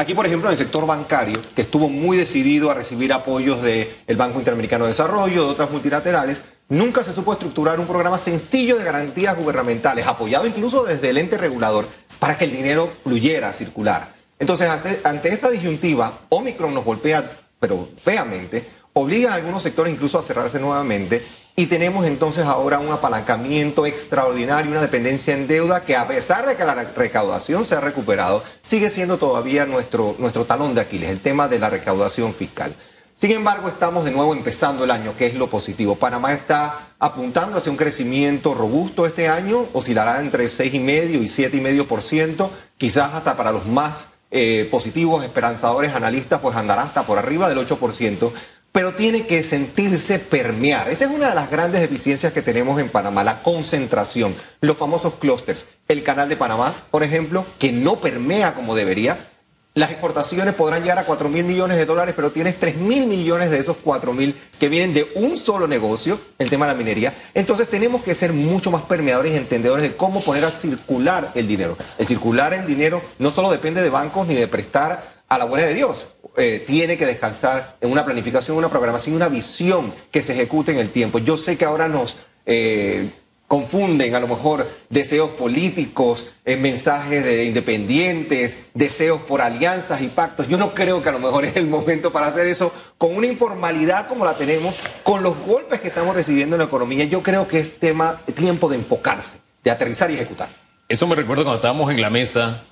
Aquí, por ejemplo, en el sector bancario, que estuvo muy decidido a recibir apoyos del Banco Interamericano de Desarrollo, de otras multilaterales, nunca se supo estructurar un programa sencillo de garantías gubernamentales, apoyado incluso desde el ente regulador, para que el dinero fluyera, circulara. Entonces, ante esta disyuntiva, Omicron nos golpea, pero feamente, obliga a algunos sectores incluso a cerrarse nuevamente y tenemos entonces ahora un apalancamiento extraordinario, una dependencia en deuda que a pesar de que la recaudación se ha recuperado, sigue siendo todavía nuestro, nuestro talón de Aquiles, el tema de la recaudación fiscal. Sin embargo, estamos de nuevo empezando el año, que es lo positivo. Panamá está apuntando hacia un crecimiento robusto este año, oscilará entre 6,5 y 7,5%, quizás hasta para los más eh, positivos, esperanzadores, analistas, pues andará hasta por arriba del 8% pero tiene que sentirse permear. Esa es una de las grandes deficiencias que tenemos en Panamá, la concentración, los famosos clústeres. El canal de Panamá, por ejemplo, que no permea como debería. Las exportaciones podrán llegar a 4 mil millones de dólares, pero tienes 3 mil millones de esos 4 mil que vienen de un solo negocio, el tema de la minería. Entonces tenemos que ser mucho más permeadores y entendedores de cómo poner a circular el dinero. El circular el dinero no solo depende de bancos ni de prestar a la buena de Dios. Eh, tiene que descansar en una planificación, una programación, una visión que se ejecute en el tiempo. Yo sé que ahora nos eh, confunden a lo mejor deseos políticos, eh, mensajes de independientes, deseos por alianzas y pactos. Yo no creo que a lo mejor es el momento para hacer eso con una informalidad como la tenemos, con los golpes que estamos recibiendo en la economía. Yo creo que es tema, tiempo de enfocarse, de aterrizar y ejecutar. Eso me recuerda cuando estábamos en la mesa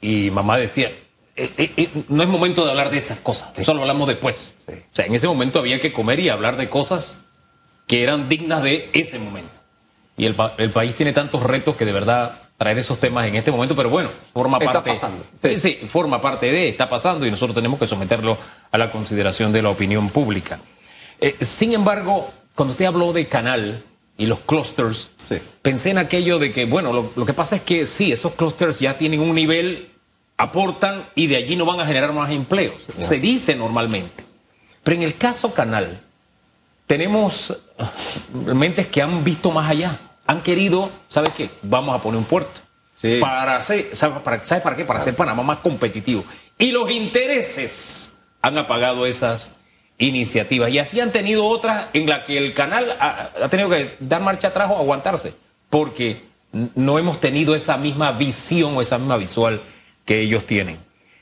y mamá decía, eh, eh, eh, no es momento de hablar de esas cosas, eso lo hablamos después. O sea, en ese momento había que comer y hablar de cosas que eran dignas de ese momento. Y el, país tiene tantos retos que de verdad traer esos temas en este momento, pero bueno, forma está parte. Pasando. Sí. sí, forma parte de, está pasando y nosotros tenemos que someterlo a la consideración de la opinión pública. sin embargo, cuando usted habló de canal y los clusters, pensé en aquello de que, bueno, lo, lo que pasa es que sí, esos clusters ya tienen un nivel aportan y de allí no van a generar más empleos. Se dice normalmente. Pero en el caso Canal, tenemos uh, mentes que han visto más allá. Han querido, ¿sabes qué? Vamos a poner un puerto. Para hacer, ¿sabes para, para qué? Para hacer Panamá más competitivo. Y los intereses han apagado esas iniciativas. Y así han tenido otras en las que el canal ha, ha tenido que dar marcha atrás o aguantarse. Porque no hemos tenido esa misma visión o esa misma visual que ellos tienen.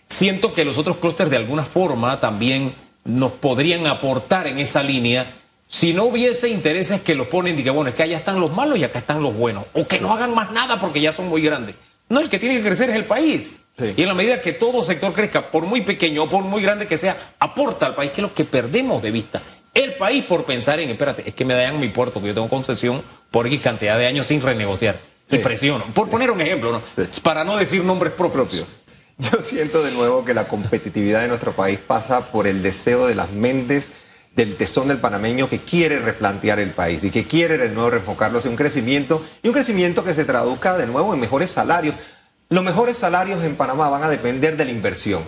Siento que los otros clústeres de alguna forma también nos podrían aportar en esa línea si no hubiese intereses que los ponen y que bueno, es que allá están los malos y acá están los buenos, o que no hagan más nada porque ya son muy grandes. No, el que tiene que crecer es el país. Y en la medida que todo sector crezca, por muy pequeño o por muy grande que sea, aporta al país, que es lo que perdemos de vista. El país por pensar en, espérate, es que me dan mi puerto, que yo tengo concesión por X cantidad de años sin renegociar. Y presiono. Por poner un ejemplo, ¿no? Para no decir nombres propios. Yo siento de nuevo que la competitividad de nuestro país pasa por el deseo de las mentes del tesón del panameño que quiere replantear el país y que quiere de nuevo reenfocarlo hacia un crecimiento y un crecimiento que se traduzca de nuevo en mejores salarios. Los mejores salarios en Panamá van a depender de la inversión.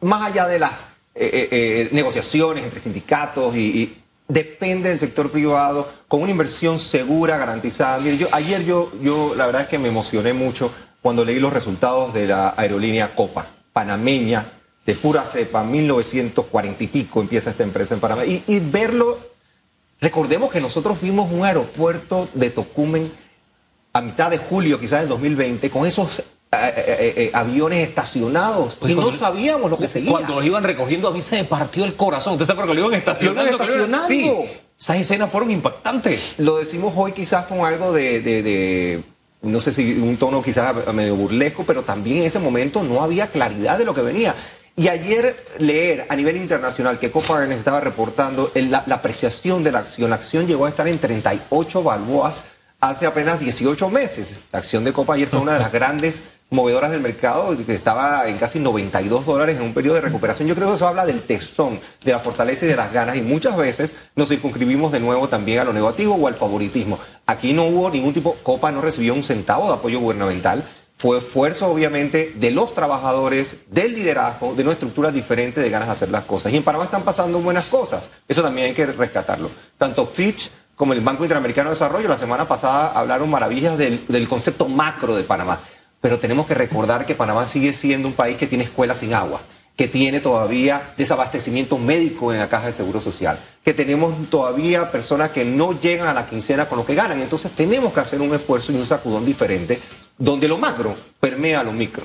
Más allá de las eh, eh, eh, negociaciones entre sindicatos y depende del sector privado con una inversión segura, garantizada. Ayer yo, yo la verdad es que me emocioné mucho cuando leí los resultados de la aerolínea Copa, panameña, de pura cepa, 1940 y pico empieza esta empresa en Panamá. Y verlo, recordemos que nosotros vimos un aeropuerto de Tocumen a mitad de julio, quizás del 2020, con esos eh, eh, eh, aviones estacionados y no sabíamos lo que seguía. Cuando los iban recogiendo a mí se me partió el corazón. ¿Usted se acuerda que lo iban estacionando? Estacionando. Sí, esas escenas fueron impactantes. Lo decimos hoy quizás con algo de, de, no sé si un tono quizás medio burlesco, pero también en ese momento no había claridad de lo que venía. Y ayer leer a nivel internacional que Copa estaba reportando la, la, apreciación de la acción, la acción llegó a estar en 38 balboas hace apenas 18 meses. La acción de Copa ayer fue una de las grandes movedoras del mercado, que estaba en casi 92 dólares en un periodo de recuperación. Yo creo que eso habla del tesón, de la fortaleza y de las ganas, y muchas veces nos circunscribimos de nuevo también a lo negativo o al favoritismo. Aquí no hubo ningún tipo, Copa no recibió un centavo de apoyo gubernamental. Fue esfuerzo, obviamente, de los trabajadores, del liderazgo, de una estructura diferente de ganas de hacer las cosas. Y en Panamá están pasando buenas cosas. Eso también hay que rescatarlo. Tanto Fitch como el Banco Interamericano de Desarrollo la semana pasada hablaron maravillas del, del concepto macro de Panamá pero tenemos que recordar que Panamá sigue siendo un país que tiene escuelas sin agua que tiene todavía desabastecimiento médico en la caja de seguro social, que tenemos todavía personas que no llegan a la quincena con lo que ganan. Entonces tenemos que hacer un esfuerzo y un sacudón diferente, donde lo macro permea lo micro.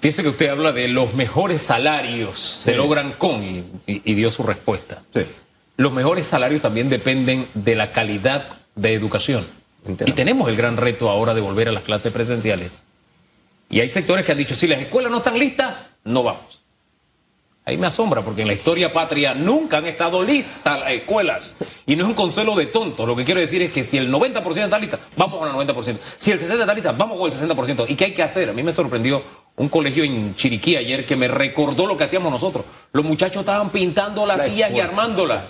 Fíjese que usted habla de los mejores salarios se logran con y, y, dio su respuesta. Sí. Los mejores salarios también dependen de la calidad de educación. Y tenemos el gran reto ahora de volver a las clases presenciales. Y hay sectores que han dicho, si las escuelas no están listas, no vamos. Ahí me asombra porque en la historia patria nunca han estado listas las escuelas. Y no es un consuelo de tonto. Lo que quiero decir es que si el 90% está lista, vamos con el 90%. Si el 60% está lista, vamos con el 60%. ¿Y qué hay que hacer? A mí me sorprendió un colegio en Chiriquí ayer que me recordó lo que hacíamos nosotros. Los muchachos estaban pintando las sillas y armándolas.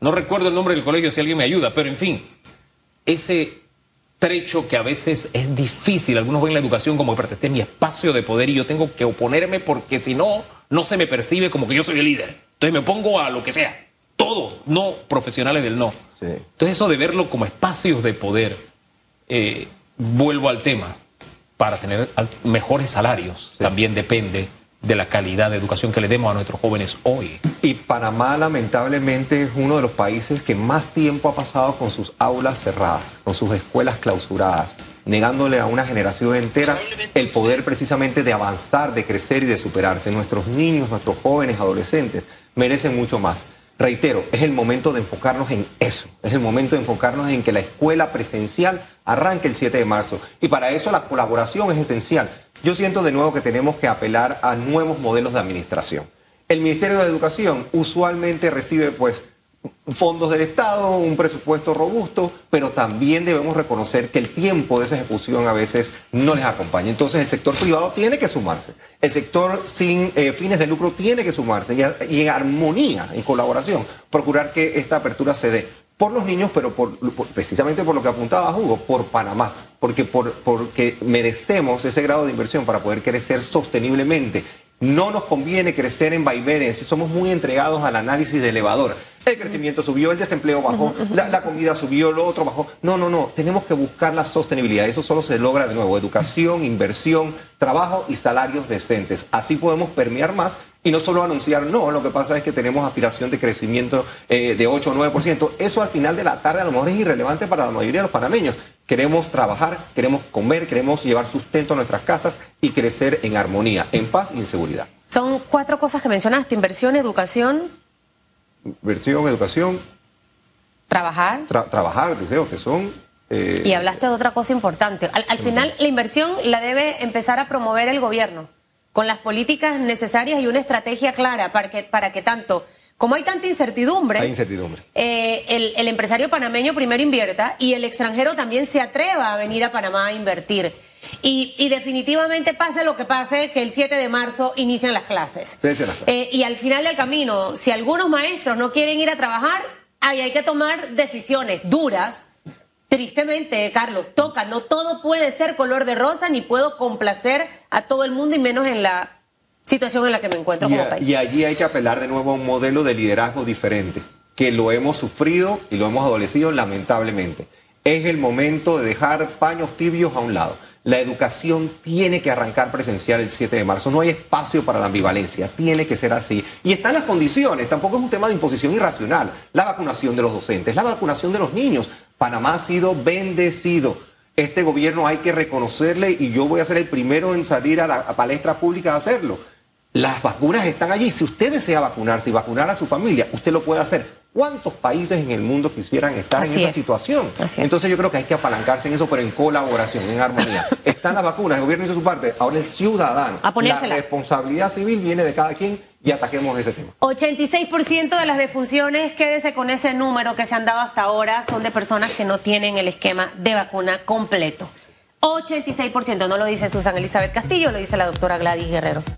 No recuerdo el nombre del colegio si alguien me ayuda, pero en fin, ese trecho que a veces es difícil. Algunos ven la educación como que este es mi espacio de poder y yo tengo que oponerme porque si no, no se me percibe como que yo soy el líder. Entonces me pongo a lo que sea. Todo, no profesionales del no. Entonces eso de verlo como espacios de poder, eh, vuelvo al tema, para tener mejores salarios también depende de la calidad de educación que le demos a nuestros jóvenes hoy. Y Panamá lamentablemente es uno de los países que más tiempo ha pasado con sus aulas cerradas, con sus escuelas clausuradas, negándole a una generación entera el poder precisamente de avanzar, de crecer y de superarse. Nuestros niños, nuestros jóvenes, adolescentes merecen mucho más. Reitero, es el momento de enfocarnos en eso, es el momento de enfocarnos en que la escuela presencial arranque el 7 de marzo. Y para eso la colaboración es esencial. Yo siento de nuevo que tenemos que apelar a nuevos modelos de administración. El Ministerio de Educación usualmente recibe pues fondos del Estado, un presupuesto robusto, pero también debemos reconocer que el tiempo de esa ejecución a veces no les acompaña. Entonces el sector privado tiene que sumarse, el sector sin eh, fines de lucro tiene que sumarse y, en armonía, en colaboración, procurar que esta apertura se dé por los niños, pero por, precisamente por lo que apuntaba Hugo, por Panamá, porque, por, porque merecemos ese grado de inversión para poder crecer sosteniblemente. No nos conviene crecer en vaivenes, somos muy entregados al análisis de elevador. El crecimiento subió, el desempleo bajó, la, la, comida subió, lo otro bajó. No, no, no, tenemos que buscar la sostenibilidad. Eso solo se logra de nuevo, educación, inversión, trabajo y salarios decentes. Así podemos permear más y no solo anunciar, no, lo que pasa es que tenemos aspiración de crecimiento eh, de 8 o 9%. Eso al final de la tarde a lo mejor es irrelevante para la mayoría de los panameños. Queremos trabajar, queremos comer, queremos llevar sustento a nuestras casas y crecer en armonía, en paz y en seguridad. Son cuatro cosas que mencionaste, inversión, educación. Inversión, educación. Trabajar. trabajar, deseo, que son eh, y hablaste de otra cosa importante. Al, final, la inversión la debe empezar a promover el gobierno con las políticas necesarias y una estrategia clara para que, para que tanto, como hay tanta incertidumbre, eh, el, empresario panameño primero invierta y el extranjero también se atreva a venir a Panamá a invertir. Y, definitivamente pase lo que pase, que el 7 de marzo inician las clases. Eh, y al final del camino, si algunos maestros no quieren ir a trabajar, ahí hay que tomar decisiones duras Tristemente, Carlos, toca, no todo puede ser color de rosa, ni puedo complacer a todo el mundo y menos en la situación en la que me encuentro como país. Y allí hay que apelar de nuevo a un modelo de liderazgo diferente, que lo hemos sufrido y lo hemos adolecido lamentablemente. Es el momento de dejar paños tibios a un lado. La educación tiene que arrancar presencial el 7 de marzo. No hay espacio para la ambivalencia. Tiene que ser así. Y están las condiciones. Tampoco es un tema de imposición irracional. La vacunación de los docentes, la vacunación de los niños. Panamá ha sido bendecido. Este gobierno hay que reconocerle y yo voy a ser el primero en salir a la palestra pública a hacerlo. Las vacunas están allí. Si usted desea vacunarse y vacunar a su familia, usted lo puede hacer. ¿Cuántos países en el mundo quisieran estar en esa situación? Entonces yo creo que hay que apalancarse en eso, pero en colaboración, en armonía. Están las vacunas, el gobierno hizo su parte, ahora el ciudadano. La responsabilidad civil viene de cada quien y ataquemos ese tema. 86% de las defunciones, quédese con ese número que se han dado hasta ahora, son de personas que no tienen el esquema de vacuna completo. 86%, no lo dice Susan Elizabeth Castillo, lo dice la doctora Gladys Guerrero.